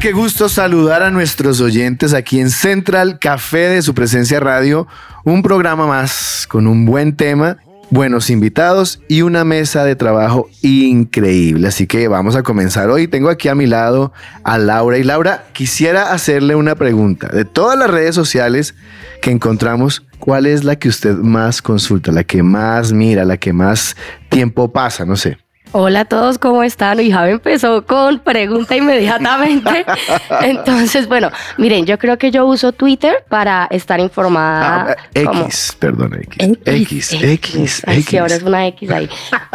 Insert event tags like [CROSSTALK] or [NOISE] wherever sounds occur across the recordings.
Qué gusto saludar a nuestros oyentes aquí en Central Café de su presencia radio, un programa más con un buen tema, buenos invitados y una mesa de trabajo increíble. Así que vamos a comenzar hoy. Tengo aquí a mi lado a Laura y Laura, quisiera hacerle una pregunta. De todas las redes sociales que encontramos, ¿cuál es la que usted más consulta, la que más mira, la que más tiempo pasa? No sé. Hola a todos, ¿cómo están? Y Javi empezó con pregunta inmediatamente. [LAUGHS] Entonces, bueno, miren, yo creo que yo uso Twitter para estar informada. Ah, X, perdón, X. X, X, X. Sí, ahora es una X ahí.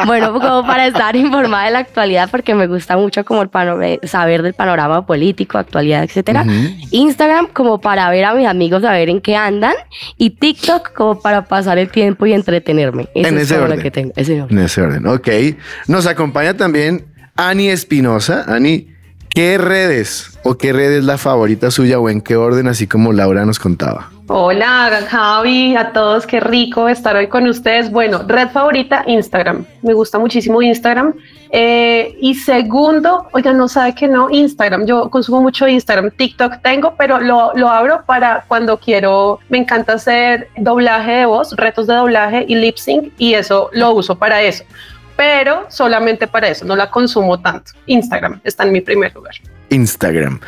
Bueno, como para estar informada de la actualidad, porque me gusta mucho como el saber del panorama político, actualidad, etcétera. Instagram como para ver a mis amigos, a ver en qué andan. Y TikTok como para pasar el tiempo y entretenerme. Eso en es ese orden. Lo que tengo. En ese orden, ok. Nos acompaña también Ani Espinosa. Ani, ¿qué redes o qué red es la favorita suya o en qué orden, así como Laura nos contaba? Hola Javi, a todos, qué rico estar hoy con ustedes. Bueno, red favorita, Instagram. Me gusta muchísimo Instagram. Eh, y segundo, oiga, no sabe que no, Instagram. Yo consumo mucho Instagram, TikTok tengo, pero lo, lo abro para cuando quiero, me encanta hacer doblaje de voz, retos de doblaje y lip sync y eso lo uso para eso pero solamente para eso, no la consumo tanto. Instagram está en mi primer lugar. Instagram.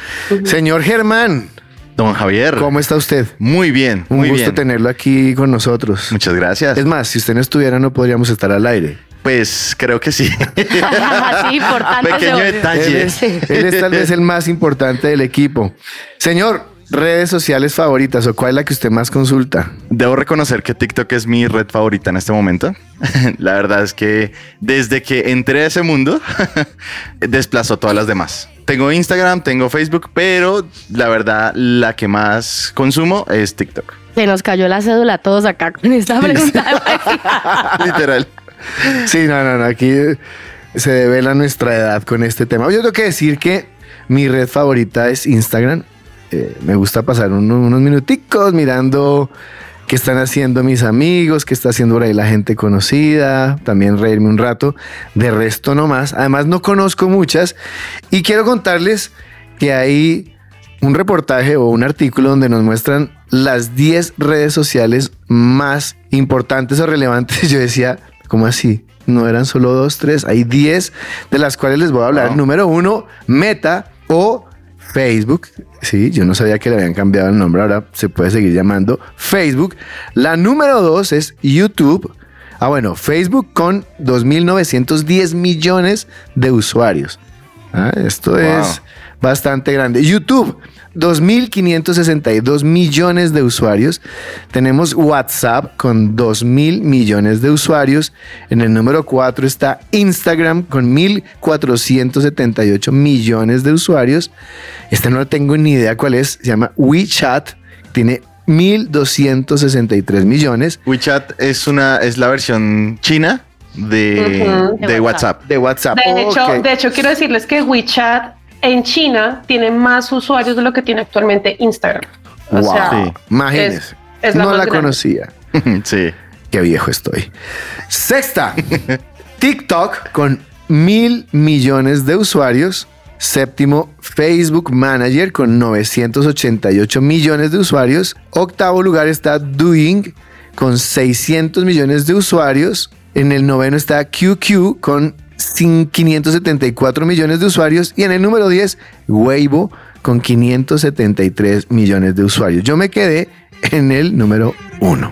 Señor Germán. Don Javier. ¿Cómo está usted? Muy bien. Un muy gusto tenerlo aquí con nosotros. Muchas gracias. Es más, si usted no estuviera, no podríamos estar al aire. Pues creo que sí. [LAUGHS] sí, importante. Pequeño detalle. él es tal vez el más importante del equipo. Señor, redes sociales favoritas o cuál es la que usted más consulta? Debo reconocer que TikTok es mi red favorita en este momento. [LAUGHS] la verdad es que desde que entré a ese mundo, [LAUGHS] desplazó todas las demás. Tengo Instagram, tengo Facebook, pero la verdad la que más consumo es TikTok. Se nos cayó la cédula a todos acá con esta [LAUGHS] pregunta. Literal. Sí, no, no, no, aquí se devela nuestra edad con este tema. Yo tengo que decir que mi red favorita es Instagram eh, me gusta pasar unos minuticos mirando qué están haciendo mis amigos, qué está haciendo por ahí la gente conocida, también reírme un rato. De resto no más. Además no conozco muchas y quiero contarles que hay un reportaje o un artículo donde nos muestran las 10 redes sociales más importantes o relevantes. [LAUGHS] Yo decía, ¿cómo así? No eran solo dos, tres, hay 10 de las cuales les voy a hablar. Número uno, Meta o Facebook. Sí, yo no sabía que le habían cambiado el nombre, ahora se puede seguir llamando Facebook. La número dos es YouTube. Ah, bueno, Facebook con 2.910 millones de usuarios. Ah, esto es bastante grande. YouTube, 2.562 millones de usuarios. Tenemos WhatsApp con 2.000 millones de usuarios. En el número 4 está Instagram con 1.478 millones de usuarios. Este no tengo ni idea cuál es. Se llama WeChat. Tiene 1.263 millones. WeChat es, una, es la versión china de, de, WhatsApp. De WhatsApp. De, hecho, de hecho, quiero decirles que WeChat en China tiene más usuarios de lo que tiene actualmente Instagram. wow. sí. Imagínense. no la conocía. [LAUGHS] sí. Qué viejo estoy. Sexta. [LAUGHS] TikTok con mil millones de usuarios. Séptimo, Facebook Manager con 988 millones de usuarios. Octavo lugar está Doing con 600 millones de usuarios. En el noveno está QQ con 574 millones de usuarios y en el número 10 Weibo con 573 millones de usuarios. Yo me quedé en el número 1.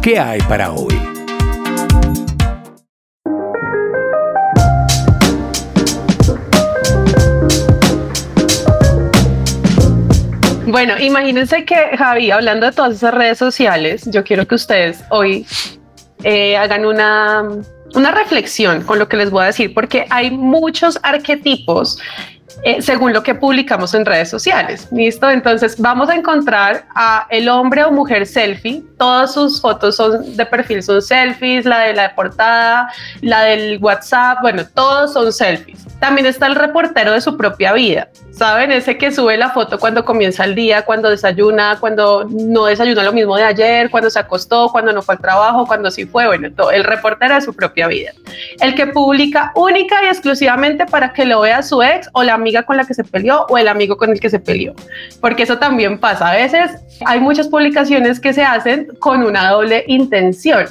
¿Qué hay para hoy? Bueno, imagínense que Javi, hablando de todas esas redes sociales, yo quiero que ustedes hoy eh, hagan una, una reflexión con lo que les voy a decir, porque hay muchos arquetipos eh, según lo que publicamos en redes sociales. ¿Listo? Entonces vamos a encontrar a el hombre o mujer selfie. Todas sus fotos son de perfil son selfies, la de la portada, la del WhatsApp, bueno, todos son selfies. También está el reportero de su propia vida. ¿Saben? Ese que sube la foto cuando comienza el día, cuando desayuna, cuando no desayuna lo mismo de ayer, cuando se acostó, cuando no fue al trabajo, cuando sí fue, bueno, todo, el reportero de su propia vida. El que publica única y exclusivamente para que lo vea su ex o la amiga con la que se peleó o el amigo con el que se peleó. Porque eso también pasa. A veces hay muchas publicaciones que se hacen con una doble intención.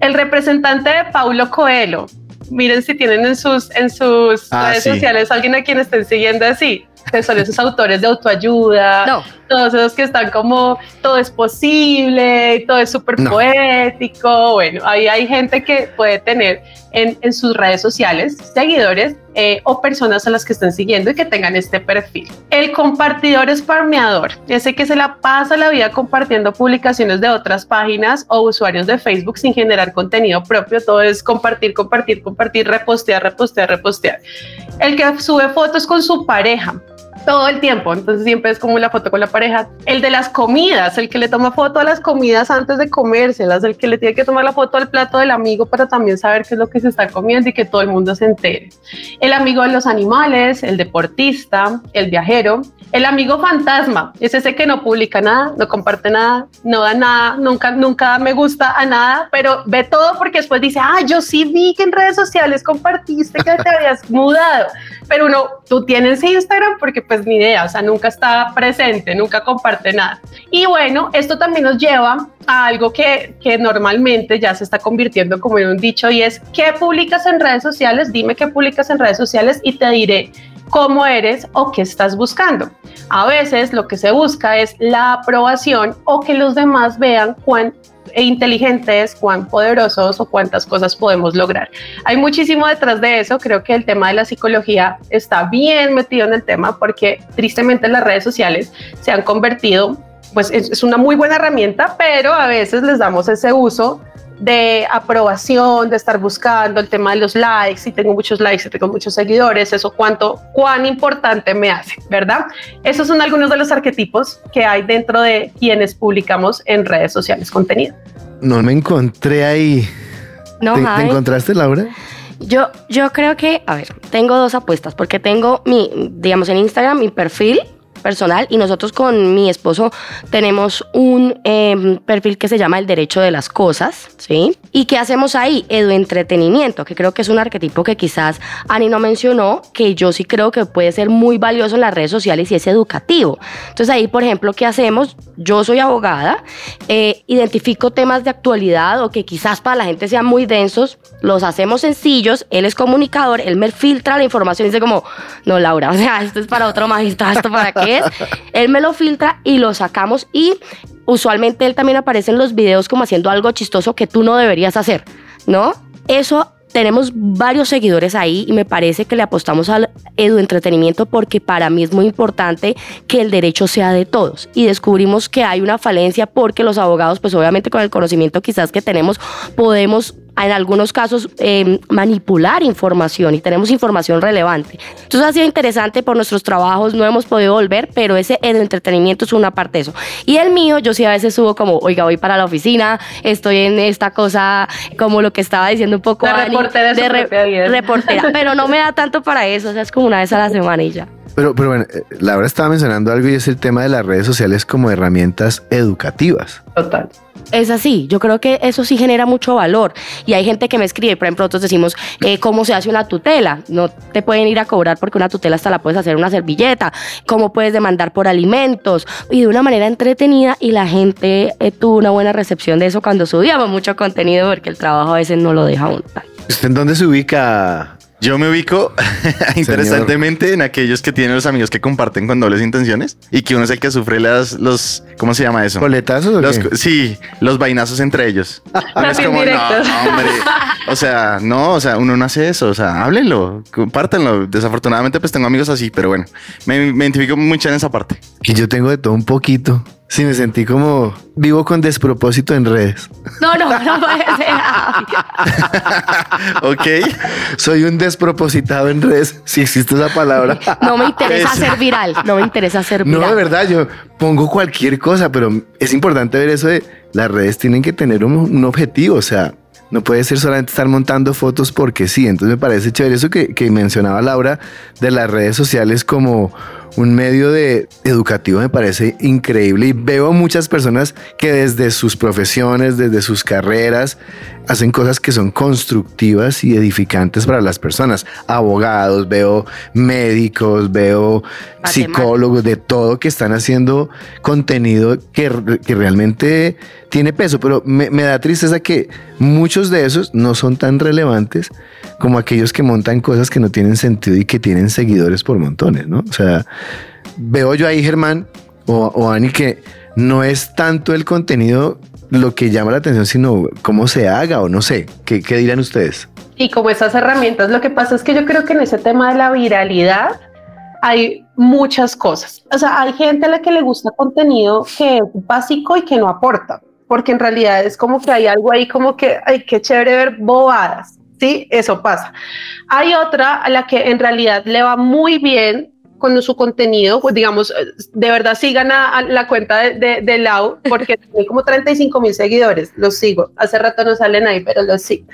El representante de Paulo Coelho, miren si tienen en sus, en sus Ah, redes sí. sociales alguien a quien estén siguiendo así, que son esos autores de autoayuda, No. todos esos que están como todo es posible, todo es súper No. poético. Bueno, ahí hay gente que puede tener en, en sus redes sociales seguidores eh, o personas a las que estén siguiendo y que tengan este perfil. El compartidor esparmeador, ese que se la pasa la vida compartiendo publicaciones de otras páginas o usuarios de Facebook sin generar contenido propio, todo es compartir, compartir, compartir, repostear, repostear, repostear. El que sube fotos con su pareja, todo el tiempo, entonces siempre es como la foto con la pareja. El de las comidas, el que le toma foto a las comidas antes de comérselas, el que le tiene que tomar la foto al plato del amigo para también saber qué es lo que se está comiendo y que todo el mundo se entere. El amigo de los animales, el deportista, el viajero, el amigo fantasma, es ese que no publica nada, no comparte nada, no da nada, nunca, nunca me gusta a nada, pero ve todo porque después dice, ah, yo sí vi que en redes sociales compartiste que te habías [LAUGHS] mudado, pero uno, tú tienes Instagram porque pues ni idea, o sea, nunca está presente, nunca comparte nada. Y bueno, esto también nos lleva a algo que, que normalmente ya se está convirtiendo como en un dicho y es, ¿qué publicas en redes sociales? Dime qué publicas en redes sociales y te diré cómo eres o qué estás buscando. A veces lo que se busca es la aprobación o que los demás vean cuán inteligentes, cuán poderosos o cuántas cosas podemos lograr. Hay muchísimo detrás de eso. Creo que el tema de la psicología está bien metido en el tema porque tristemente las redes sociales se han convertido, pues es, es una muy buena herramienta, pero a veces les damos ese uso de aprobación, de estar buscando el tema de los likes, si tengo muchos likes, si tengo muchos seguidores, eso cuánto, cuán importante me hace, ¿verdad? Esos son algunos de los arquetipos que hay dentro de quienes publicamos en redes sociales contenido. No me encontré ahí. No, ¿Te, te encontraste, Laura? Yo, yo creo que, a ver, tengo dos apuestas, porque tengo mi, digamos, en Instagram, mi perfil personal y nosotros con mi esposo tenemos un eh, perfil que se llama El Derecho de las Cosas, ¿sí? ¿Y qué hacemos ahí? Edu entretenimiento, que creo que es un arquetipo que quizás Ani no mencionó, que yo sí creo que puede ser muy valioso en las redes sociales y es educativo. Entonces ahí, por ejemplo, ¿qué hacemos? Yo soy abogada, eh, identifico temas de actualidad o que quizás para la gente sean muy densos, los hacemos sencillos, él es comunicador, él me filtra la información y dice como, no Laura, [LAUGHS] o sea, esto es para otro magistrado, ¿esto para qué Él me lo filtra y lo sacamos y usualmente él también aparece en los videos como haciendo algo chistoso que tú no deberías hacer, ¿no? Eso tenemos varios seguidores ahí y me parece que le apostamos al edu entretenimiento porque para mí es muy importante que el derecho sea de todos y descubrimos que hay una falencia porque los abogados pues obviamente con el conocimiento quizás que tenemos podemos en algunos casos eh, manipular información y tenemos información relevante. Entonces ha sido interesante por nuestros trabajos, no hemos podido volver, pero ese el entretenimiento es una parte de eso. Y el mío, yo sí a veces subo como, oiga, voy para la oficina, estoy en esta cosa, como lo que estaba diciendo un poco La Ani, reportera de reportera, [LAUGHS] pero no me da tanto para eso, o sea, es como una vez a la semana y ya. Pero, pero bueno, eh, Laura estaba mencionando algo y es el tema de las redes sociales como herramientas educativas. Total. Es así, yo creo que eso sí genera mucho valor. Y hay gente que me escribe, por ejemplo, nosotros decimos, eh, ¿cómo se hace una tutela? No te pueden ir a cobrar porque una tutela hasta la puedes hacer una servilleta. ¿Cómo puedes demandar por alimentos? Y de una manera entretenida y la gente eh, tuvo una buena recepción de eso cuando subíamos mucho contenido porque el trabajo a veces no lo deja un tal. ¿Usted en dónde se ubica? Yo me ubico [LAUGHS] interesantemente en aquellos que tienen los amigos que comparten con dobles intenciones y que uno es el que sufre las, los, ¿cómo se llama eso? ¿Coletazos o Los- qué? sí, los vainazos entre ellos. [LAUGHS] Uno Las es como, no, hombre. O sea, no, o sea, uno no hace eso. O sea, háblenlo, compártanlo. Desafortunadamente, pues tengo amigos así, pero bueno, me, me identifico mucho en esa parte. Que yo tengo de todo un poquito. Sí, me sentí como vivo con despropósito en redes. No, no, no puede ser. [LAUGHS] ok. Soy un despropositado en redes, si existe esa palabra. No me interesa ser viral. No me interesa ser viral. No, de verdad, yo pongo cualquier cosa, pero es importante ver eso de las redes tienen que tener un, un objetivo. O sea, no puede ser solamente estar montando fotos porque sí. Entonces me parece chévere eso que, que mencionaba Laura de las redes sociales como un medio de educativo me parece increíble y veo muchas personas que desde sus profesiones, desde sus carreras, hacen cosas que son constructivas y edificantes para las personas. Abogados, veo médicos, veo psicólogos, de todo que están haciendo contenido que, que realmente tiene peso, pero me, da tristeza que muchos de esos no son tan relevantes como aquellos que montan cosas que no tienen sentido y que tienen seguidores por montones, ¿no? O sea, veo yo ahí, Germán o, o Ani, que no es tanto el contenido lo que llama la atención, sino cómo se haga o no sé. ¿Qué, qué dirán ustedes? Y como esas herramientas, lo que pasa es que yo creo que en ese tema de la viralidad hay muchas cosas. O sea, hay gente a la que le gusta contenido que es básico y que no aporta, porque en realidad es como que hay algo ahí como que, ay, qué chévere ver bobadas. Sí, eso pasa. Hay otra a la que en realidad le va muy bien con su contenido, pues digamos, de verdad sigan a, a la cuenta de, de, de, Lau, porque [LAUGHS] tiene como 35 mil seguidores, los sigo. Hace rato no salen ahí, pero los sigo.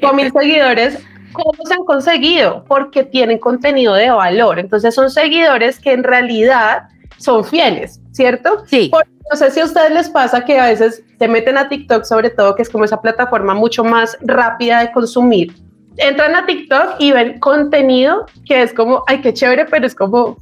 con mil seguidores, ¿cómo se han conseguido? Porque tienen contenido de valor. Entonces son seguidores que en realidad son fieles, ¿cierto? Sí. Porque no sé si a ustedes les pasa que a veces se meten a TikTok, sobre todo, que es como esa plataforma mucho más rápida de consumir. Entran a TikTok y ven contenido que es como, ay, qué chévere, pero es como,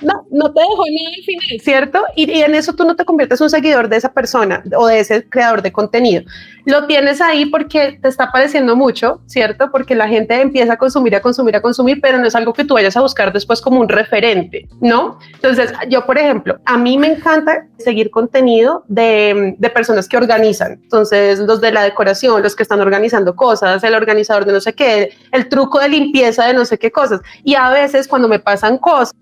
no, no te dejo nada al final, ¿cierto? Y, en eso tú no te conviertes un seguidor de esa persona o de ese creador de contenido. Lo tienes ahí porque te está pareciendo mucho, ¿cierto? Porque la gente empieza a consumir, a consumir, a consumir, pero no es algo que tú vayas a buscar después como un referente, ¿no? Entonces, yo, por ejemplo, a mí me encanta seguir contenido de, de personas que organizan. Entonces, los de la decoración, los que están organizando cosas, el organizador de no sé qué, el truco de limpieza de no sé qué cosas. Y a veces cuando me pasan cosas,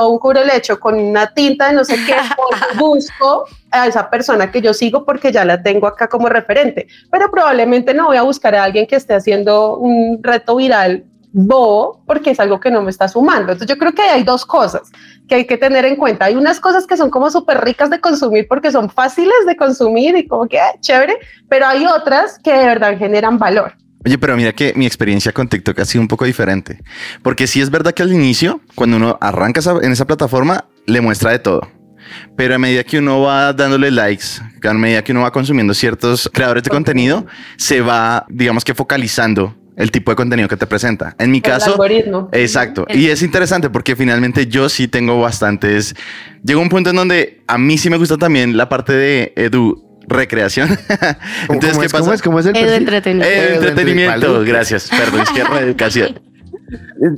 un cubre lecho con una tinta de no sé qué, [LAUGHS] busco a esa persona que yo sigo porque ya la tengo acá como referente, pero probablemente no voy a buscar a alguien que esté haciendo un reto viral bobo porque es algo que no me está sumando. Entonces yo creo que hay dos cosas que hay que tener en cuenta. Hay unas cosas que son como súper ricas de consumir porque son fáciles de consumir y como que ah, chévere, pero hay otras que de verdad generan valor. Oye, pero mira que mi experiencia con TikTok ha sido un poco diferente. Porque sí es verdad que al inicio, cuando uno arranca en esa plataforma, le muestra de todo. Pero a medida que uno va dándole likes, a medida que uno va consumiendo ciertos creadores de contenido, se va, digamos que focalizando el tipo de contenido que te presenta. En mi el caso, algoritmo. exacto. Y es interesante porque finalmente yo sí tengo bastantes. Llegó un punto en donde a mí sí me gusta también la parte de Edu recreación. [LAUGHS] Entonces, ¿cómo, ¿qué es, pasa? ¿cómo es? ¿Cómo es el El entretenimiento. Entretenimiento, gracias. Perdón, es que reeducación. [LAUGHS]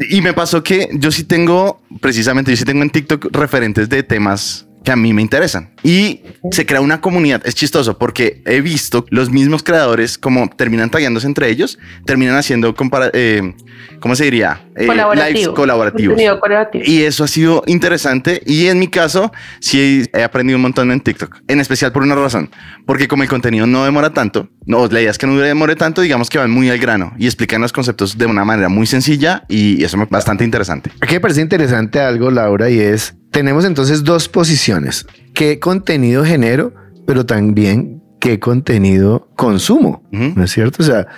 Y me pasó que yo sí tengo, precisamente, yo sí tengo en TikTok referentes de temas que a mí me interesan. Y se crea una comunidad. Es chistoso porque he visto los mismos creadores como terminan tagueándose entre ellos, terminan haciendo, compara eh, ¿cómo se diría? Eh, Colaborativo. lives colaborativos. Colaborativo. Y eso ha sido interesante. Y en mi caso, sí he aprendido un montón en TikTok, en especial por una razón, porque como el contenido no demora tanto, no, la idea es que no demore tanto, digamos que van muy al grano y explican los conceptos de una manera muy sencilla y eso es bastante interesante. Aquí me parece interesante algo, Laura, y es, tenemos entonces dos posiciones. ¿Qué contenido genero, pero también qué contenido consumo? Uh -huh. ¿No es cierto? O sea,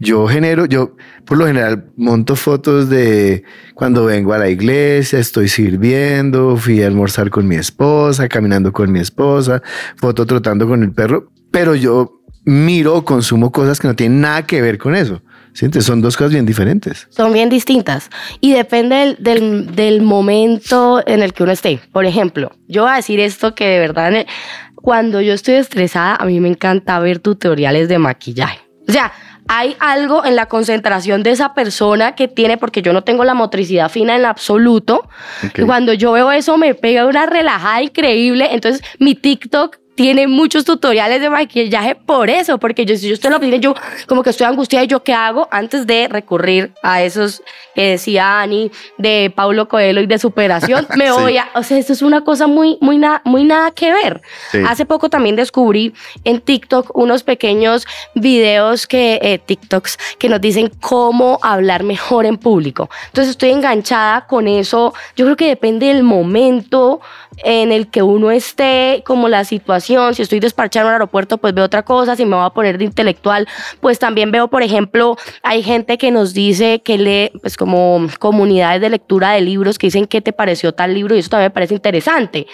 yo genero, yo por lo general monto fotos de cuando vengo a la iglesia, estoy sirviendo, fui a almorzar con mi esposa, caminando con mi esposa, foto trotando con el perro, pero yo miro o consumo cosas que no tienen nada que ver con eso. ¿Sí? Entonces son dos cosas bien diferentes. Son bien distintas y depende del, del, del, momento en el que uno esté. Por ejemplo, yo voy a decir esto que de verdad, cuando yo estoy estresada, a mí me encanta ver tutoriales de maquillaje. O sea, hay algo en la concentración de esa persona que tiene, porque yo no tengo la motricidad fina en absoluto. Okay. Cuando yo veo eso me pega una relajada increíble. Entonces mi TikTok tiene muchos tutoriales de maquillaje por eso, porque yo, si yo estoy en la oficina, yo como que estoy angustiada y yo qué hago antes de recurrir a esos que decía Ani de Paulo Coelho y de superación, [LAUGHS] me voy a, o sea, esto es una cosa muy, muy, muy nada que ver. Hace poco también descubrí en TikTok unos pequeños videos que, eh, TikToks, que nos dicen cómo hablar mejor en público. Entonces estoy enganchada con eso. Yo creo que depende del momento en el que uno esté, como la situación. Si estoy despachando en un aeropuerto, pues veo otra cosa. Si me voy a poner de intelectual, pues también veo, por ejemplo, hay gente que nos dice que lee, pues como comunidades de lectura de libros que dicen qué te pareció tal libro y eso también me parece interesante.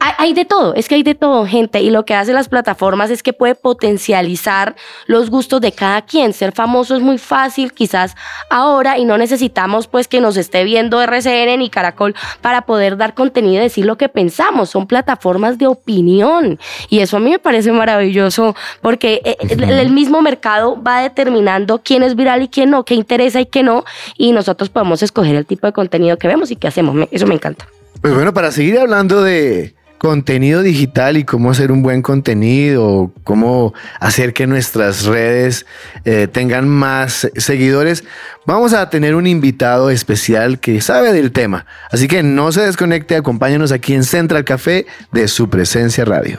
Hay, hay de todo, es que hay de todo, gente. Y lo que hacen las plataformas es que puede potencializar los gustos de cada quien. Ser famoso es muy fácil, quizás ahora, y no necesitamos pues que nos esté viendo RCN ni Caracol para poder dar contenido y decir lo que pensamos. Son plataformas de opinión. Y eso a mí me parece maravilloso porque eh, el, mismo mercado va determinando quién es viral y quién no, qué interesa y qué no. Y nosotros podemos escoger el tipo de contenido que vemos y qué hacemos. Eso me encanta. Pues bueno, para seguir hablando de contenido digital y cómo hacer un buen contenido, cómo hacer que nuestras redes eh, tengan más seguidores, vamos a tener un invitado especial que sabe del tema. Así que no se desconecte, acompáñanos aquí en Central Café de su presencia radio.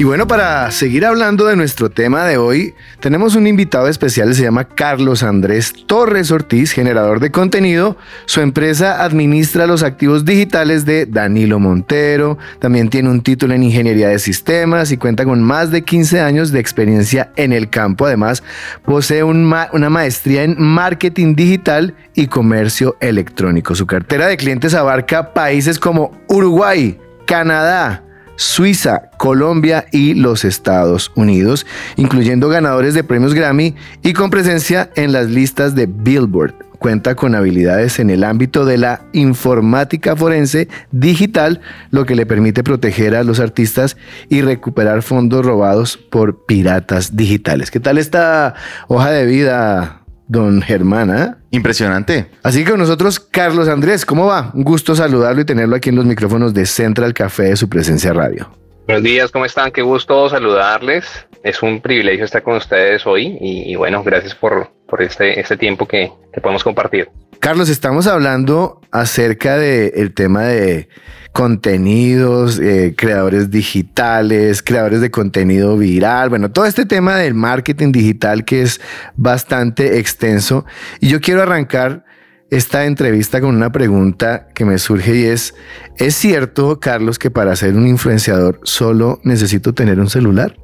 Y bueno, para seguir hablando de nuestro tema de hoy, tenemos un invitado especial, se llama Carlos Andrés Torres Ortiz, generador de contenido. Su empresa administra los activos digitales de Danilo Montero, también tiene un título en ingeniería de sistemas y cuenta con más de 15 años de experiencia en el campo. Además, posee una maestría en marketing digital y comercio electrónico. Su cartera de clientes abarca países como Uruguay, Canadá, Suiza, Colombia y los Estados Unidos, incluyendo ganadores de premios Grammy y con presencia en las listas de Billboard. Cuenta con habilidades en el ámbito de la informática forense digital, lo que le permite proteger a los artistas y recuperar fondos robados por piratas digitales. ¿Qué tal esta hoja de vida, don Germán? Ah? Impresionante. Así que con nosotros, Carlos Andrés, ¿cómo va? Un gusto saludarlo y tenerlo aquí en los micrófonos de Central Café de su presencia radio. Buenos días, ¿cómo están? Qué gusto saludarles. Es un privilegio estar con ustedes hoy y, bueno, gracias por, por este, este tiempo que, que podemos compartir. Carlos, estamos hablando acerca del tema de contenidos, eh, creadores digitales, creadores de contenido viral, bueno, todo este tema del marketing digital que es bastante extenso. Y yo quiero arrancar esta entrevista con una pregunta que me surge y es, ¿es cierto, Carlos, que para ser un influenciador solo necesito tener un celular?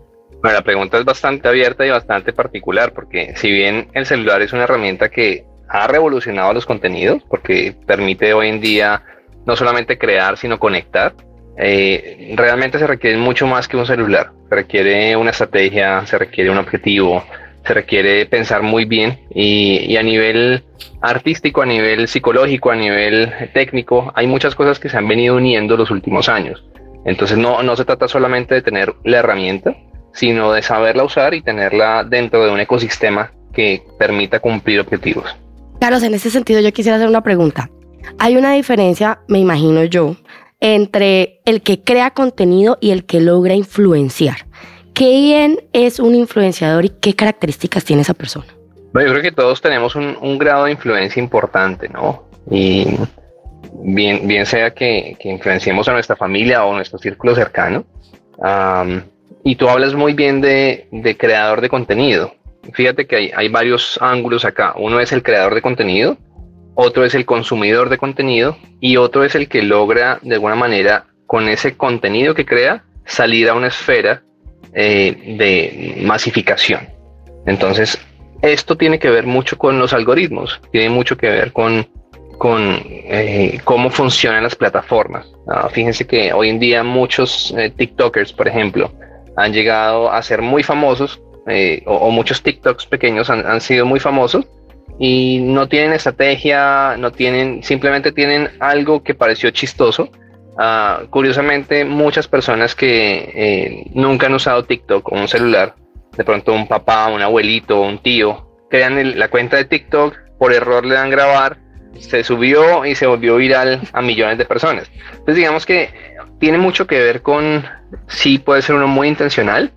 Bueno, la pregunta es bastante abierta y bastante particular, porque si bien el celular es una herramienta que ha revolucionado los contenidos, porque permite hoy en día no solamente crear, sino conectar. Eh, realmente se requiere mucho más que un celular. Se requiere una estrategia, se requiere un objetivo, se requiere pensar muy bien y, a nivel artístico, a nivel psicológico, a nivel técnico, hay muchas cosas que se han venido uniendo los últimos años. Entonces no, no se trata solamente de tener la herramienta, sino de saberla usar y tenerla dentro de un ecosistema que permita cumplir objetivos. Carlos, en ese sentido yo quisiera hacer una pregunta. Hay una diferencia, me imagino yo, entre el que crea contenido y el que logra influenciar. ¿Quién es un influenciador y qué características tiene esa persona? Bueno, yo creo que todos tenemos un, grado de influencia importante, ¿no? Y bien, bien sea que, influenciemos a nuestra familia o nuestro círculo cercano. y tú hablas muy bien de, creador de contenido. Fíjate que hay, hay varios ángulos acá. Uno es el creador de contenido, otro es el consumidor de contenido y otro es el que logra de alguna manera con ese contenido que crea salir a una esfera eh, de masificación. Entonces, esto tiene que ver mucho con los algoritmos, tiene mucho que ver con, con eh, cómo funcionan las plataformas. Ah, fíjense que hoy en día muchos eh, TikTokers, por ejemplo, han llegado a ser muy famosos, eh, o, muchos TikToks pequeños han, han, sido muy famosos y no tienen estrategia, no tienen, simplemente tienen algo que pareció chistoso. Ah, curiosamente, muchas personas que nunca han usado TikTok o un celular de pronto un papá, un abuelito, un tío, crean la cuenta de TikTok, por error le dan grabar, se subió y se volvió viral a millones de personas. Entonces digamos que tiene mucho que ver con, sí puede ser uno muy intencional,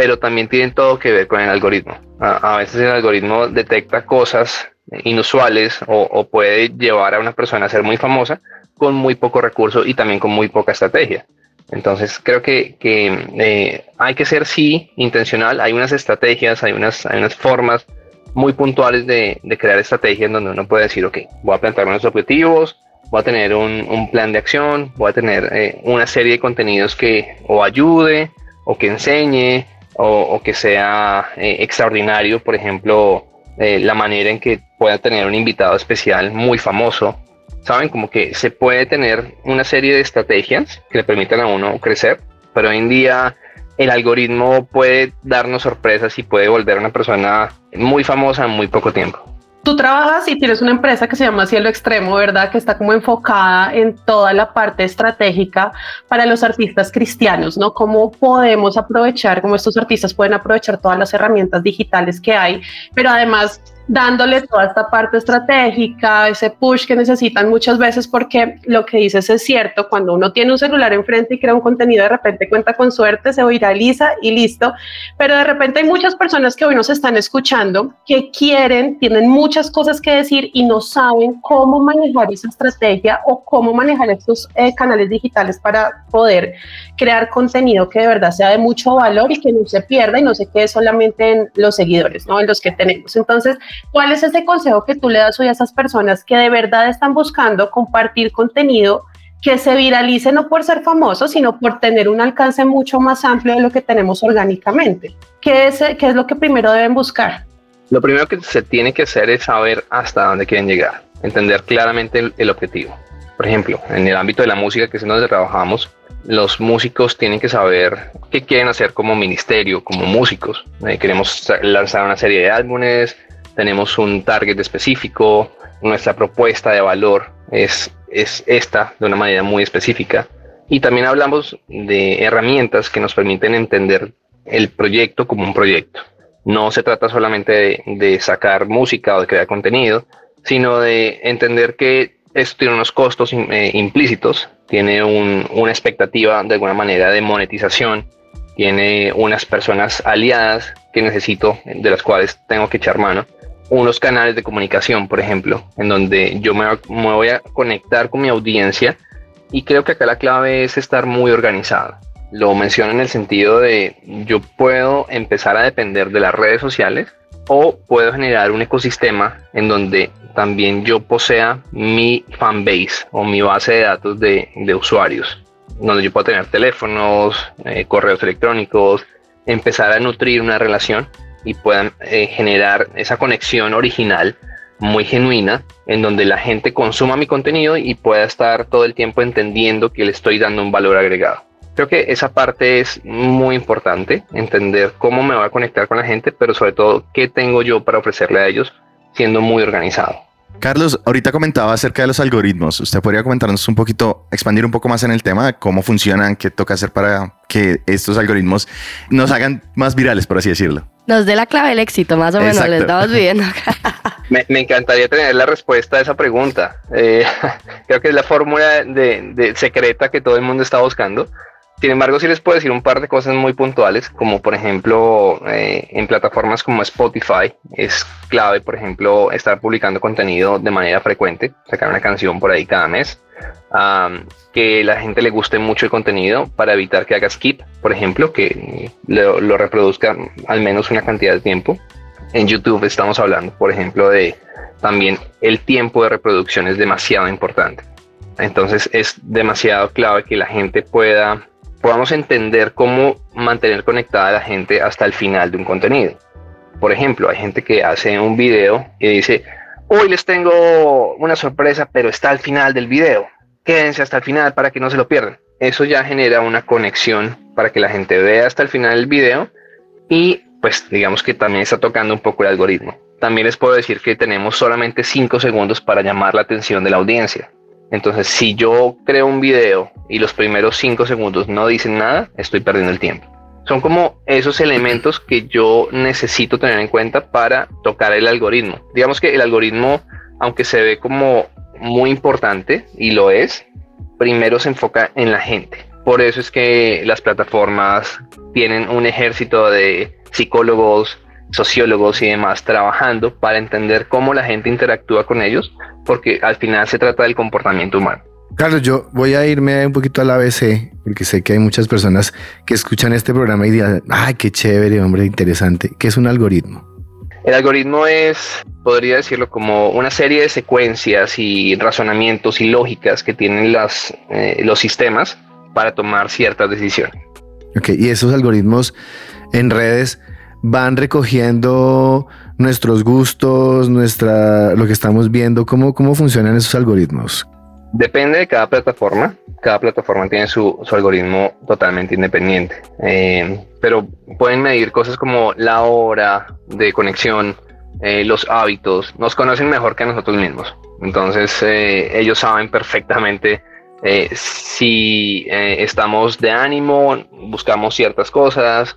pero también tiene todo que ver con el algoritmo. A, veces el algoritmo detecta cosas inusuales o, o, puede llevar a una persona a ser muy famosa con muy poco recurso y también con muy poca estrategia. Entonces creo que, eh, hay que ser sí intencional, hay unas estrategias, hay unas, hay unas formas muy puntuales de, crear estrategias donde uno puede decir, ok, voy a plantear unos objetivos, voy a tener un, plan de acción, voy a tener eh, una serie de contenidos que o ayude o que enseñe o, que sea eh, extraordinario, por ejemplo, la manera en que pueda tener un invitado especial muy famoso saben como que se puede tener una serie de estrategias que le permitan a uno crecer, pero hoy en día el algoritmo puede darnos sorpresas y puede volver a una persona muy famosa en muy poco tiempo. Tú trabajas y tienes una empresa que se llama Cielo Extremo, ¿verdad? Que está como enfocada en toda la parte estratégica para los artistas cristianos, ¿no? Cómo podemos aprovechar, cómo estos artistas pueden aprovechar todas las herramientas digitales que hay, pero además dándole toda esta parte estratégica, ese push que necesitan muchas veces, porque lo que dices es cierto, cuando uno tiene un celular enfrente y crea un contenido, de repente cuenta con suerte, se viraliza y listo, pero de repente hay muchas personas que hoy nos están escuchando que quieren, tienen muchas cosas que decir y no saben cómo manejar esa estrategia o cómo manejar estos eh, canales digitales para poder crear contenido que de verdad sea de mucho valor y que no se pierda y no se quede solamente en los seguidores, ¿no? En los que tenemos. Entonces, ¿Cuál es ese consejo que tú le das hoy a esas personas que de verdad están buscando compartir contenido que se viralice no por ser famoso, sino por tener un alcance mucho más amplio de lo que tenemos orgánicamente? ¿Qué es, qué es lo que primero deben buscar? Lo primero que se tiene que hacer es saber hasta dónde quieren llegar, entender claramente el, objetivo. Por ejemplo, en el ámbito de la música, que es donde trabajamos, los músicos tienen que saber qué quieren hacer como ministerio, como músicos. Eh, queremos lanzar una serie de álbumes, tenemos un target específico, nuestra propuesta de valor es, es esta de una manera muy específica. Y también hablamos de herramientas que nos permiten entender el proyecto como un proyecto. No se trata solamente de, sacar música o de crear contenido, sino de entender que esto tiene unos costos eh, implícitos, tiene una expectativa de alguna manera de monetización, tiene unas personas aliadas que necesito, de las cuales tengo que echar mano unos canales de comunicación, por ejemplo, en donde yo me, voy a conectar con mi audiencia y creo que acá la clave es estar muy organizado. Lo menciono en el sentido de yo puedo empezar a depender de las redes sociales o puedo generar un ecosistema en donde también yo posea mi fanbase o mi base de datos de, usuarios, donde yo puedo tener teléfonos, eh, correos electrónicos, empezar a nutrir una relación y puedan eh, generar esa conexión original muy genuina en donde la gente consuma mi contenido y pueda estar todo el tiempo entendiendo que le estoy dando un valor agregado. Creo que esa parte es muy importante, entender cómo me voy a conectar con la gente, pero sobre todo qué tengo yo para ofrecerle a ellos siendo muy organizado. Carlos, ahorita comentaba acerca de los algoritmos. ¿Usted podría comentarnos un poquito, expandir un poco más en el tema, cómo funcionan, qué toca hacer para que estos algoritmos nos hagan más virales, por así decirlo? Nos dé la clave del éxito, más o menos, le estamos viendo. [LAUGHS] me, encantaría tener la respuesta a esa pregunta. Eh, [LAUGHS] creo que es la fórmula de secreta que todo el mundo está buscando. Sin embargo, sí les puedo decir un par de cosas muy puntuales, como por ejemplo eh, en plataformas como Spotify es clave, por ejemplo, estar publicando contenido de manera frecuente, sacar una canción por ahí cada mes, que la gente le guste mucho el contenido para evitar que haga skip, por ejemplo, que lo, lo reproduzca al menos una cantidad de tiempo. En YouTube estamos hablando, por ejemplo, de también el tiempo de reproducción es demasiado importante. Entonces es demasiado clave que la gente pueda podamos entender cómo mantener conectada a la gente hasta el final de un contenido. Por ejemplo, hay gente que hace un video y dice, hoy les tengo una sorpresa, pero está al final del video. Quédense hasta el final para que no se lo pierdan. Eso ya genera una conexión para que la gente vea hasta el final del video y pues digamos que también está tocando un poco el algoritmo. También les puedo decir que tenemos solamente 5 segundos para llamar la atención de la audiencia. Entonces, si yo creo un video y los primeros 5 segundos no dicen nada, estoy perdiendo el tiempo. Son como esos elementos que yo necesito tener en cuenta para tocar el algoritmo. Digamos que el algoritmo, aunque se ve como muy importante y lo es, primero se enfoca en la gente. Por eso es que las plataformas tienen un ejército de psicólogos, sociólogos y demás trabajando para entender cómo la gente interactúa con ellos, porque al final se trata del comportamiento humano. Carlos, yo voy a irme un poquito al ABC, porque sé que hay muchas personas que escuchan este programa y dirán, ay, qué chévere, hombre, interesante. ¿Qué es un algoritmo? El algoritmo es, podría decirlo, como una serie de secuencias y razonamientos y lógicas que tienen las, eh, los sistemas para tomar ciertas decisiones. Ok, y esos algoritmos en redes van recogiendo nuestros gustos, nuestra, lo que estamos viendo, cómo, cómo funcionan esos algoritmos. Depende de cada plataforma. Cada plataforma tiene su, su algoritmo totalmente independiente. Eh, pero pueden medir cosas como la hora de conexión, eh, los hábitos. Nos conocen mejor que nosotros mismos. Entonces eh, ellos saben perfectamente si estamos de ánimo, buscamos ciertas cosas.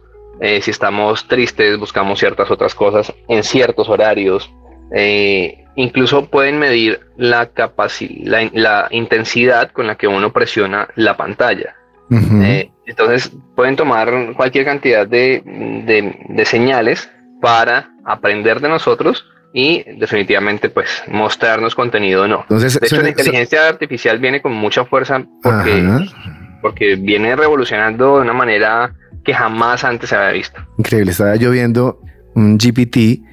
Si estamos tristes, buscamos ciertas otras cosas en ciertos horarios. Eh, incluso pueden medir la capacidad, la, intensidad con la que uno presiona la pantalla. Eh, entonces pueden tomar cualquier cantidad de, señales para aprender de nosotros y definitivamente pues mostrarnos contenido o no. Entonces, de hecho, la inteligencia artificial viene con mucha fuerza porque, porque viene revolucionando de una manera que jamás antes se había visto. Increíble, estaba lloviendo un GPT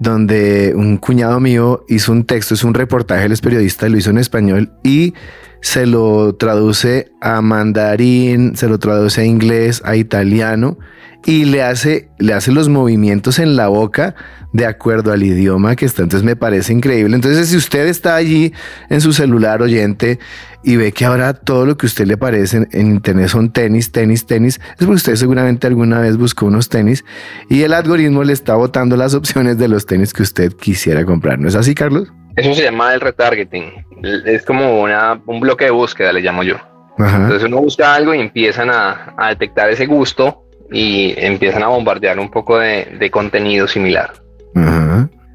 donde un cuñado mío hizo un texto, es un reportaje, él es periodista, lo hizo en español y se lo traduce a mandarín, se lo traduce a inglés, a italiano y le hace, le hace los movimientos en la boca de acuerdo al idioma que está. Entonces me parece increíble. Entonces si usted está allí en su celular oyente y ve que ahora todo lo que a usted le parece en, internet son tenis, tenis, tenis, es porque usted seguramente alguna vez buscó unos tenis y el algoritmo le está botando las opciones de los tenis que usted quisiera comprar. ¿No es así, Carlos? Eso se llama el retargeting. Es como una, un bloque de búsqueda, le llamo yo. Entonces uno busca algo y empiezan a, a detectar ese gusto y empiezan a bombardear un poco de, contenido similar.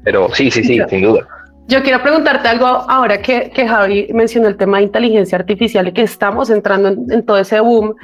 Pero sí, sí, sí, sin duda. Yo quiero preguntarte algo ahora que, que, Javi mencionó el tema de inteligencia artificial y que estamos entrando en, todo ese boom,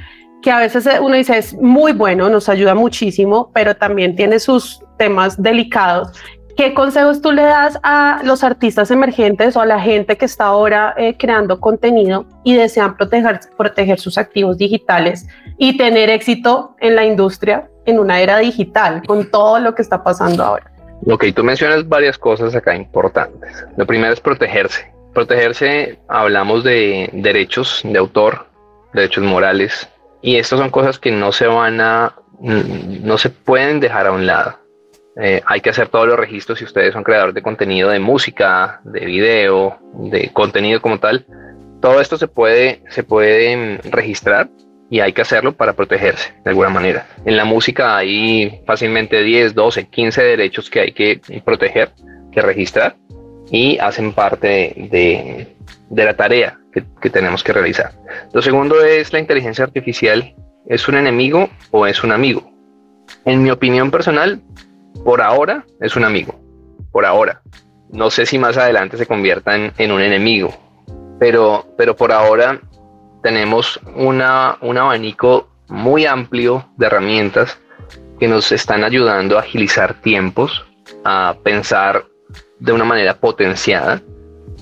que a veces uno dice es muy bueno, nos ayuda muchísimo, pero también tiene sus temas delicados. ¿Qué consejos tú le das a los artistas emergentes o a la gente que está ahora eh, creando contenido y desean proteger, proteger sus activos digitales y tener éxito en la industria en una era digital con todo lo que está pasando ahora? Ok, tú mencionas varias cosas acá importantes. Lo primero es protegerse. Protegerse, hablamos de derechos de autor, derechos morales, y estas son cosas que no se van a, no se pueden dejar a un lado. Eh, hay que hacer todos los registros si ustedes son creadores de contenido de música, de video, de contenido como tal. Todo esto se puede, se puede registrar y hay que hacerlo para protegerse de alguna manera. En la música hay fácilmente 10, 12, 15 derechos que hay que proteger, que registrar y hacen parte de, de la tarea que, que, tenemos que realizar. Lo segundo es la inteligencia artificial. ¿Es un enemigo o es un amigo? En mi opinión personal, por ahora es un amigo. Por ahora. No sé si más adelante se convierta en, un enemigo. Pero, pero por ahora tenemos una, un abanico muy amplio de herramientas que nos están ayudando a agilizar tiempos, a pensar de una manera potenciada.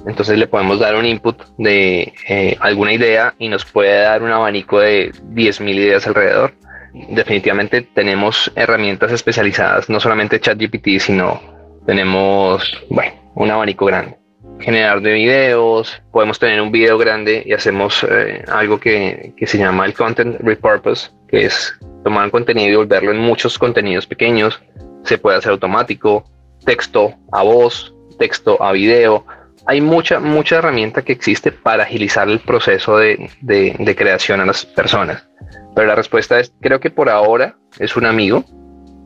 Entonces le podemos dar un input de eh, alguna idea y nos puede dar un abanico de 10.000 ideas alrededor. Definitivamente tenemos herramientas especializadas, no solamente ChatGPT, sino tenemos bueno, un abanico grande generar de videos, podemos tener un video grande y hacemos eh, algo que, que, se llama el content repurpose, que es tomar un contenido y volverlo en muchos contenidos pequeños. se puede hacer automático, texto a voz, texto a video. Hay mucha, mucha herramienta que existe para agilizar el proceso de, de creación a las personas. Pero la respuesta es, creo que por ahora es un amigo,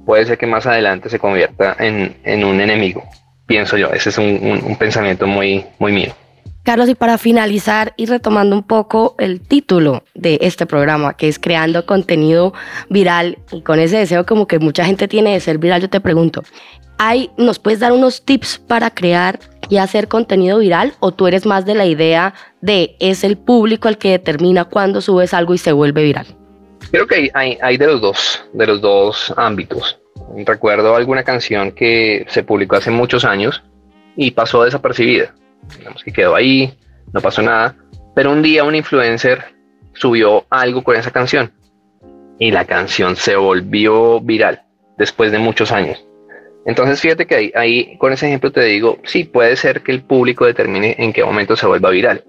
puede ser que más adelante se convierta en, en un enemigo, pienso yo. Ese es un, un, pensamiento muy, muy mío. Carlos, y para finalizar y retomando un poco el título de este programa, que es creando contenido viral, y con ese deseo como que mucha gente tiene de ser viral, yo te pregunto, ¿hay, ¿nos puedes dar unos tips para crear y hacer contenido viral? ¿O tú eres más de la idea de es el público el que determina cuándo subes algo y se vuelve viral? Creo que hay, de los dos, de los dos ámbitos. Recuerdo alguna canción que se publicó hace muchos años y pasó desapercibida. Quedó ahí, no pasó nada. Pero un día un influencer subió algo con esa canción y la canción se volvió viral después de muchos años. Entonces fíjate que ahí, con ese ejemplo te digo, sí, puede ser que el público determine en qué momento se vuelva viral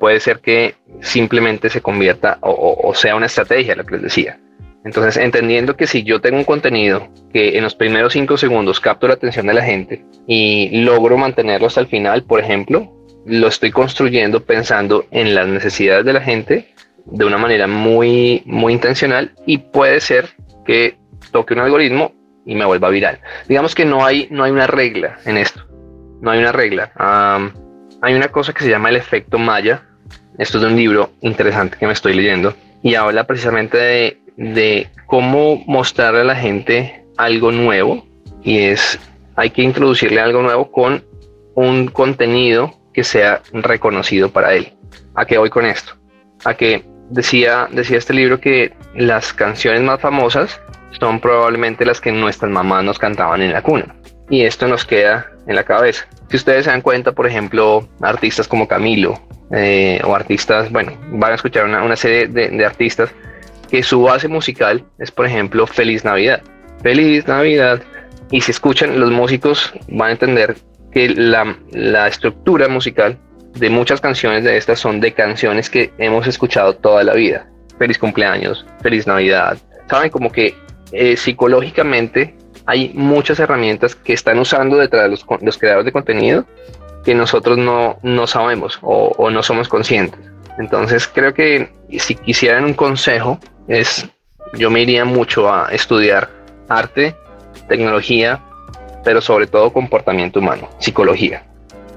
puede ser que simplemente se convierta o, sea una estrategia, lo que les decía. Entonces, entendiendo que si yo tengo un contenido que en los primeros cinco segundos capto la atención de la gente y logro mantenerlo hasta el final, por ejemplo, lo estoy construyendo pensando en las necesidades de la gente de una manera muy, muy intencional y puede ser que toque un algoritmo y me vuelva viral. Digamos que no hay, no hay una regla en esto. No hay una regla. hay una cosa que se llama el efecto Maya, esto es de un libro interesante que me estoy leyendo y habla precisamente de, cómo mostrarle a la gente algo nuevo y es, hay que introducirle algo nuevo con un contenido que sea reconocido para él. ¿A qué voy con esto? A que decía, decía este libro que las canciones más famosas son probablemente las que nuestras mamás nos cantaban en la cuna. Y esto nos queda en la cabeza. Si ustedes se dan cuenta, por ejemplo, artistas como Camilo eh, o artistas, bueno, van a escuchar una, serie de, artistas que su base musical es, por ejemplo, Feliz Navidad. Feliz Navidad. Y si escuchan, los músicos van a entender que la, la estructura musical de muchas canciones de estas son de canciones que hemos escuchado toda la vida. Feliz cumpleaños, feliz Navidad. Saben como que eh, psicológicamente hay muchas herramientas que están usando detrás de los, los creadores de contenido que nosotros no, no sabemos o, no somos conscientes. Entonces creo que si quisieran un consejo es, yo me iría mucho a estudiar arte, tecnología, pero sobre todo comportamiento humano, psicología.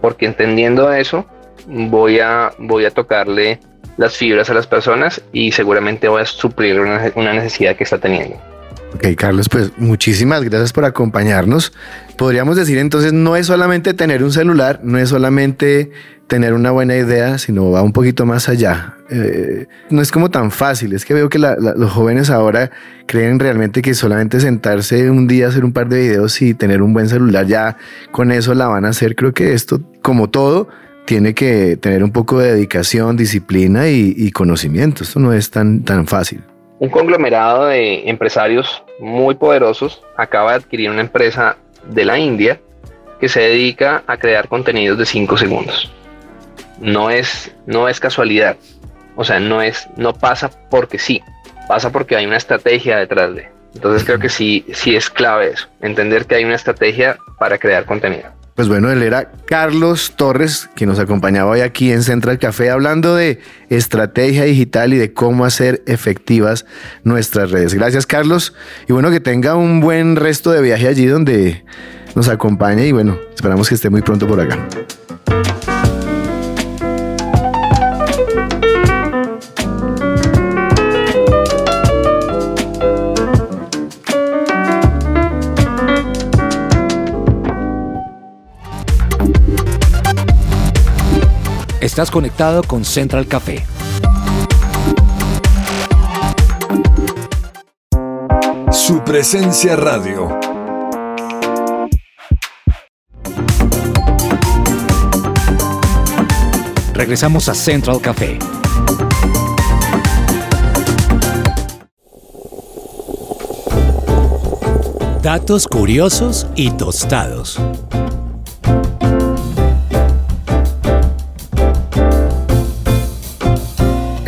Porque entendiendo eso, voy a, voy a tocarle las fibras a las personas y seguramente voy a suplir una necesidad que está teniendo. Ok, Carlos, pues muchísimas gracias por acompañarnos. Podríamos decir entonces, no es solamente tener un celular, no es solamente tener una buena idea, sino va un poquito más allá. Eh, no es como tan fácil, es que veo que los jóvenes ahora creen realmente que solamente sentarse un día, hacer un par de videos y tener un buen celular, ya con eso la van a hacer. Creo que esto, como todo, tiene que tener un poco de dedicación, disciplina y, y conocimiento. Esto no es tan, tan fácil. Un conglomerado de empresarios muy poderosos acaba de adquirir una empresa de la India que se dedica a crear contenidos de 5 segundos. No es, no es casualidad. O sea, no es, no pasa porque sí, pasa porque hay una estrategia detrás de. Entonces creo que sí, sí es clave eso, entender que hay una estrategia para crear contenido. Pues bueno, él era Carlos Torres, que nos acompañaba hoy aquí en Central Café hablando de estrategia digital y de cómo hacer efectivas nuestras redes. Gracias, Carlos. Y bueno, que tenga un buen resto de viaje allí donde nos acompañe y bueno, esperamos que esté muy pronto por acá. Estás conectado con Central Café. Su presencia radio. Regresamos a Central Café. Datos curiosos y tostados.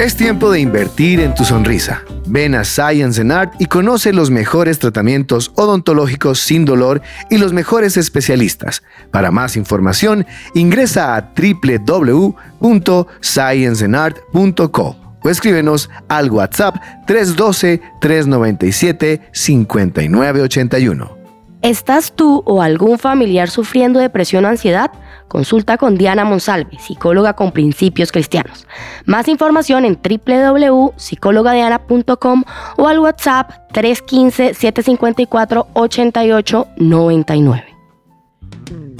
Es tiempo de invertir en tu sonrisa. Ven a Science and Art y conoce los mejores tratamientos odontológicos sin dolor y los mejores especialistas. Para más información, ingresa a www.scienceandart.co o escríbenos al WhatsApp 312-397-5981. ¿Estás tú o algún familiar sufriendo depresión o ansiedad? Consulta con Diana Monsalve, psicóloga con principios cristianos. Más información en www.psicologadiana.com o al WhatsApp 315-754-8899.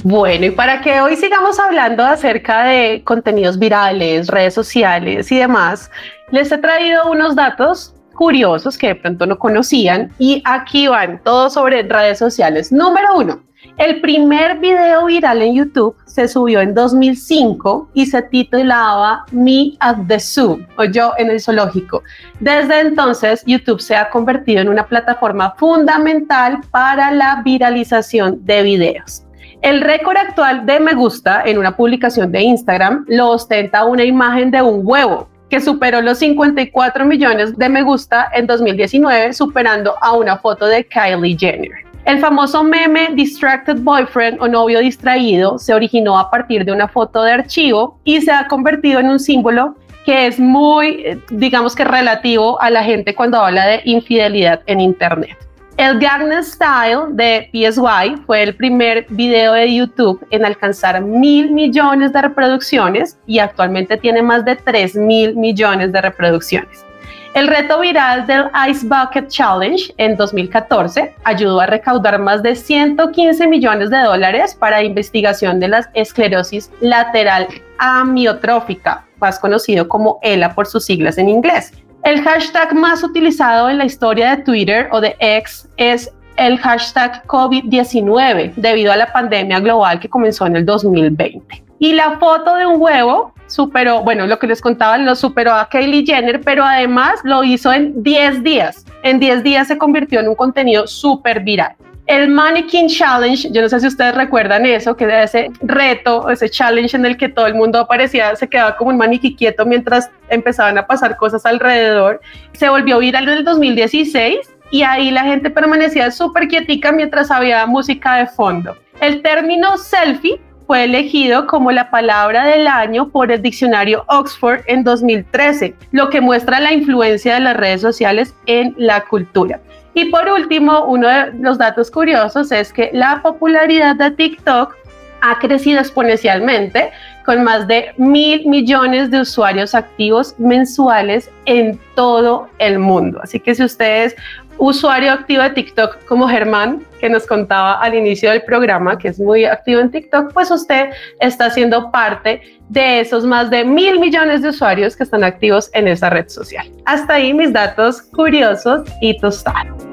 Bueno, y para que hoy sigamos hablando acerca de contenidos virales, redes sociales y demás, les he traído unos datos curiosos que de pronto no conocían y aquí van todos sobre redes sociales. Número uno, el primer video viral en YouTube se subió en 2005 y se titulaba Me at the Zoo o Yo en el Zoológico. Desde entonces, YouTube se ha convertido en una plataforma fundamental para la viralización de videos. El récord actual de me gusta en una publicación de Instagram lo ostenta una imagen de un huevo que superó los 54 millones de me gusta en 2019, superando a una foto de Kylie Jenner. El famoso meme Distracted Boyfriend o novio distraído se originó a partir de una foto de archivo y se ha convertido en un símbolo que es muy, eh, digamos que relativo a la gente cuando habla de infidelidad en Internet. El Gangnam Style de PSY fue el primer video de YouTube en alcanzar mil millones de reproducciones y actualmente tiene más de 3 mil millones de reproducciones. El reto viral del Ice Bucket Challenge en 2014 ayudó a recaudar más de 115 millones de dólares para investigación de la esclerosis lateral amiotrófica, más conocido como ELA por sus siglas en inglés. El hashtag más utilizado en la historia de Twitter o de X es el hashtag COVID-19 debido a la pandemia global que comenzó en el 2020. Y la foto de un huevo superó, bueno, lo que les contaba, lo superó a Kylie Jenner, pero además lo hizo en 10 días. En 10 días se convirtió en un contenido súper viral. El Mannequin Challenge, yo no sé si ustedes recuerdan eso, que era ese reto, ese challenge en el que todo el mundo aparecía, se quedaba como un maniquí quieto mientras empezaban a pasar cosas alrededor. Se volvió viral en el 2016 y ahí la gente permanecía súper quietica mientras había música de fondo. El término selfie fue elegido como la palabra del año por el diccionario Oxford en 2013, lo que muestra la influencia de las redes sociales en la cultura. Y por último, uno de los datos curiosos es que la popularidad de TikTok ha crecido exponencialmente con más de mil millones de usuarios activos mensuales en todo el mundo. Así que si ustedes usuario activo de TikTok como Germán, que nos contaba al inicio del programa, que es muy activo en TikTok, pues usted está siendo parte de esos más de mil millones de usuarios que están activos en esa red social. Hasta ahí mis datos curiosos y tostados.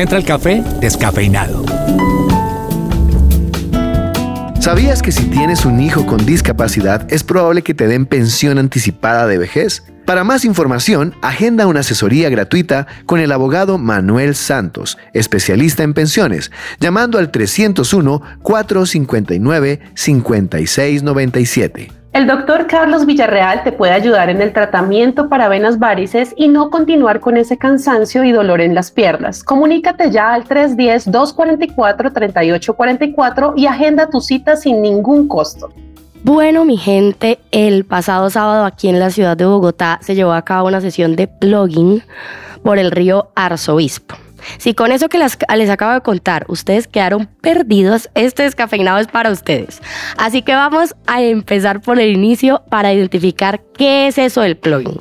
Central Café descafeinado. ¿Sabías que si tienes un hijo con discapacidad es probable que te den pensión anticipada de vejez? Para más información, agenda una asesoría gratuita con el abogado Manuel Santos, especialista en pensiones, llamando al 301-459-5697. El doctor Carlos Villarreal te puede ayudar en el tratamiento para venas varices y no continuar con ese cansancio y dolor en las piernas. Comunícate ya al 310-244-3844 y agenda tu cita sin ningún costo. Bueno, mi gente, el pasado sábado aquí en la ciudad de Bogotá se llevó a cabo una sesión de plugin por el río Arzobispo. Si con eso que les, acabo de contar ustedes quedaron perdidos, este descafeinado es para ustedes. Así que vamos a empezar por el inicio para identificar qué es eso del plugin.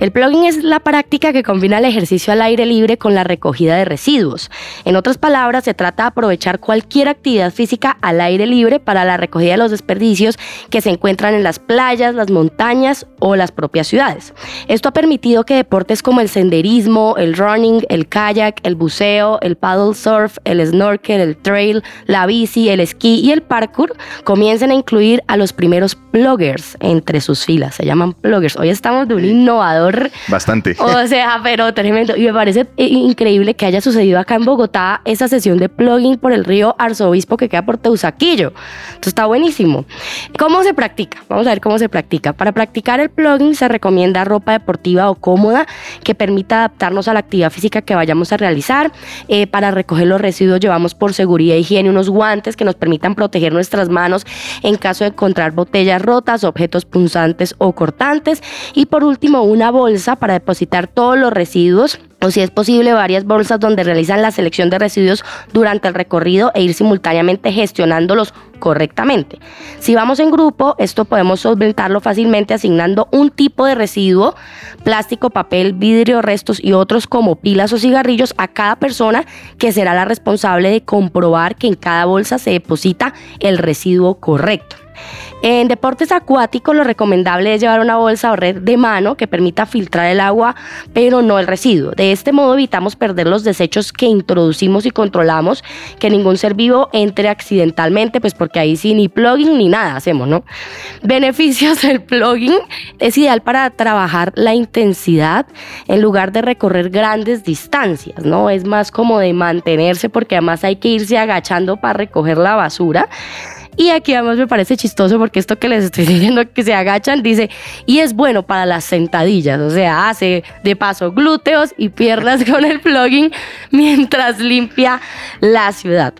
El plugin es la práctica que combina el ejercicio al aire libre con la recogida de residuos. En otras palabras, se trata de aprovechar cualquier actividad física al aire libre para la recogida de los desperdicios que se encuentran en las playas, las montañas o las propias ciudades. Esto ha permitido que deportes como el senderismo, el running, el kayak, el buceo, el paddle surf, el snorkel, el trail, la bici, el esquí y el parkour comiencen a incluir a los primeros pluggers entre sus filas. Se llaman pluggers. Hoy estamos de un innovador Bastante. O [LAUGHS] sea, pero tremendo. Y me parece eh, increíble que haya sucedido acá en Bogotá esa sesión de plugin por el río Arzobispo que queda por Teusaquillo. Entonces está buenísimo. ¿Cómo se practica? Vamos a ver cómo se practica. Para practicar el plugin se recomienda ropa deportiva o cómoda que permita adaptarnos a la actividad física que vayamos a realizar. Eh, para recoger los residuos llevamos por seguridad e higiene unos guantes que nos permitan proteger nuestras manos en caso de encontrar botellas rotas, objetos punzantes o cortantes. Y por último, una bolsa para depositar todos los residuos o si es posible varias bolsas donde realizan la selección de residuos durante el recorrido e ir simultáneamente gestionándolos correctamente. Si vamos en grupo, esto podemos solventarlo fácilmente asignando un tipo de residuo, plástico, papel, vidrio, restos y otros como pilas o cigarrillos a cada persona que será la responsable de comprobar que en cada bolsa se deposita el residuo correcto. En deportes acuáticos lo recomendable es llevar una bolsa o red de mano que permita filtrar el agua, pero no el residuo. De este modo evitamos perder los desechos que introducimos y controlamos, que ningún ser vivo entre accidentalmente, pues porque ahí sí ni plugin ni nada hacemos, ¿no? Beneficios del plugin es ideal para trabajar la intensidad en lugar de recorrer grandes distancias, ¿no? Es más como de mantenerse porque además hay que irse agachando para recoger la basura. Y aquí además me parece chistoso porque esto que les estoy [LAUGHS] diciendo que se agachan, dice, y es bueno para las sentadillas, o sea, hace de paso glúteos y piernas [LAUGHS] con el plugin mientras limpia la ciudad.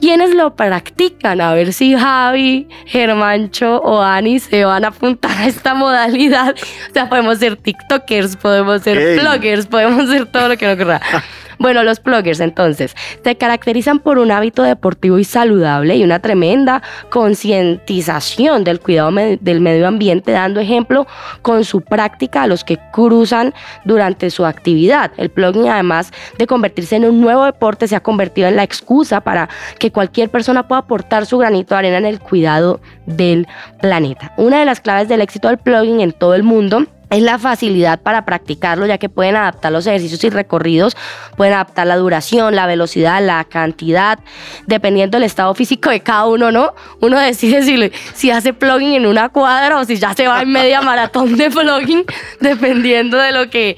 ¿Quiénes lo practican? A ver si Javi, Germancho o Ani se van a apuntar a esta modalidad. O sea, podemos ser TikTokers, podemos ser Ey. bloggers, podemos ser todo lo que nos ocurra. [LAUGHS] Bueno, los bloggers entonces se caracterizan por un hábito deportivo y saludable y una tremenda concientización del cuidado del medio ambiente, dando ejemplo con su práctica a los que cruzan durante su actividad. El blogging, además de convertirse en un nuevo deporte, se ha convertido en la excusa para que cualquier persona pueda aportar su granito de arena en el cuidado del planeta. Una de las claves del éxito del blogging en todo el mundo es la facilidad para practicarlo, ya que pueden adaptar los ejercicios y recorridos, pueden adaptar la duración, la velocidad, la cantidad, dependiendo del estado físico de cada uno, ¿no? Uno decide si, si hace plugin en una cuadra o si ya se va en media [LAUGHS] maratón de plugin, dependiendo de lo que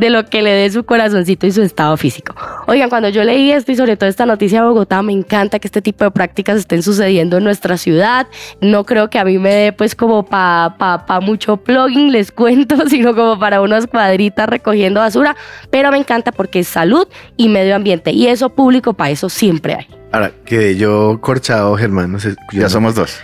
de lo que le dé su corazoncito y su estado físico. Oigan, cuando yo leí esto y sobre todo esta noticia de Bogotá, me encanta que este tipo de prácticas estén sucediendo en nuestra ciudad. No creo que a mí me dé pues como para pa, mucho plugin, les [LAUGHS] cuento, sino como para unas cuadritas recogiendo basura, pero me encanta porque es salud y medio ambiente y eso público para eso siempre hay. Ahora, quedé yo corchado, Germán. No sé, Ya no- somos dos.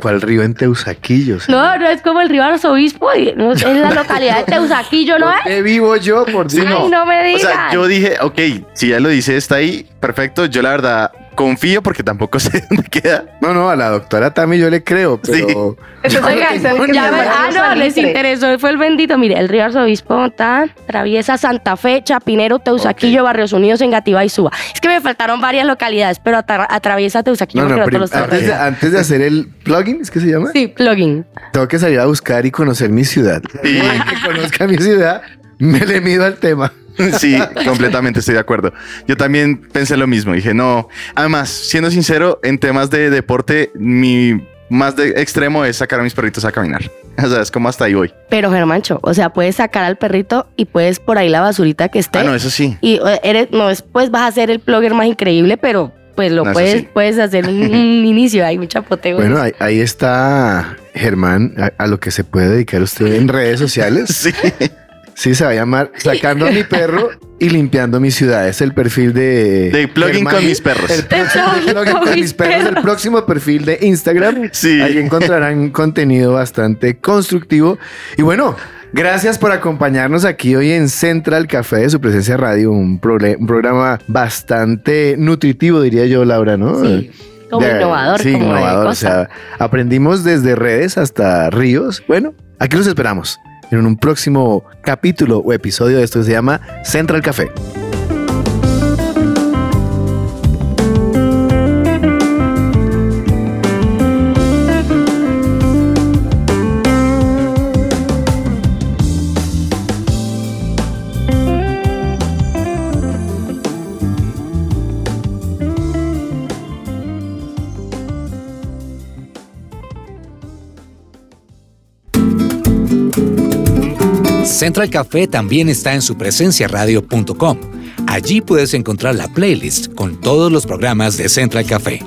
¿Cuál, río en Teusaquillo? O sea, No, no es como el río Arzobispo, no, es la [LAUGHS] localidad de Teusaquillo, ¿no es? ¿Dónde vivo yo, por Dios? Ay, no me O digas. sea, yo dije, ok, si ya lo dice, está ahí, perfecto. Yo la verdad confío porque tampoco [LAUGHS] sé dónde queda. No, no, a la doctora Tami yo le creo, pero... Eso es Oigan, el que se ya ah, no, les interesó, fue el bendito. Mire, el río Arzobispo está, atraviesa Santa Fe, Chapinero, Teusaquillo, Barrios Unidos, Engativá y Suba. Es que me faltaron varias localidades, pero atra- atraviesa Teusaquillo No, no, los antes, de, antes de hacer el plugin, ¿es que se llama? Sí, plugin. Tengo que salir a buscar y conocer mi ciudad. Sí. [LAUGHS] Que conozca mi ciudad, me le mido al tema. [LAUGHS] Sí, completamente estoy de acuerdo. Yo también pensé lo mismo. Dije, no. Además, siendo sincero, en temas de deporte, mi más de extremo es sacar a mis perritos a caminar. [LAUGHS] O sea, es como hasta ahí voy. Pero Germancho, o sea, puedes sacar al perrito y puedes por ahí la basurita que esté. Ah, no, eso sí. Y eres, no es, pues vas a ser el blogger más increíble, pero pues lo No, puedes, sí. puedes hacer un, [LAUGHS] un inicio, hay mucha potencia. Bueno, ahí, ahí está Germán, a, a lo que se puede dedicar usted en redes sociales. Sí. Sí, se va a llamar Sacando a mi perro y limpiando mi ciudad. Es el perfil de... De plugin Germán. con mis perros. El próximo plugin con mis perros, el próximo perfil de Instagram. Sí. Ahí encontrarán contenido bastante constructivo. Y bueno, gracias por acompañarnos aquí hoy en Central Café de su presencia radio, un, un programa bastante nutritivo, diría yo, Laura, ¿no? Sí, como De- innovador, Sí, como de innovador. O sea, aprendimos desde redes hasta ríos. Bueno, aquí los esperamos en un próximo capítulo o episodio de esto se llama Central Café. Central Café también está en supresenciaradio.com. Allí puedes encontrar la playlist con todos los programas de Central Café.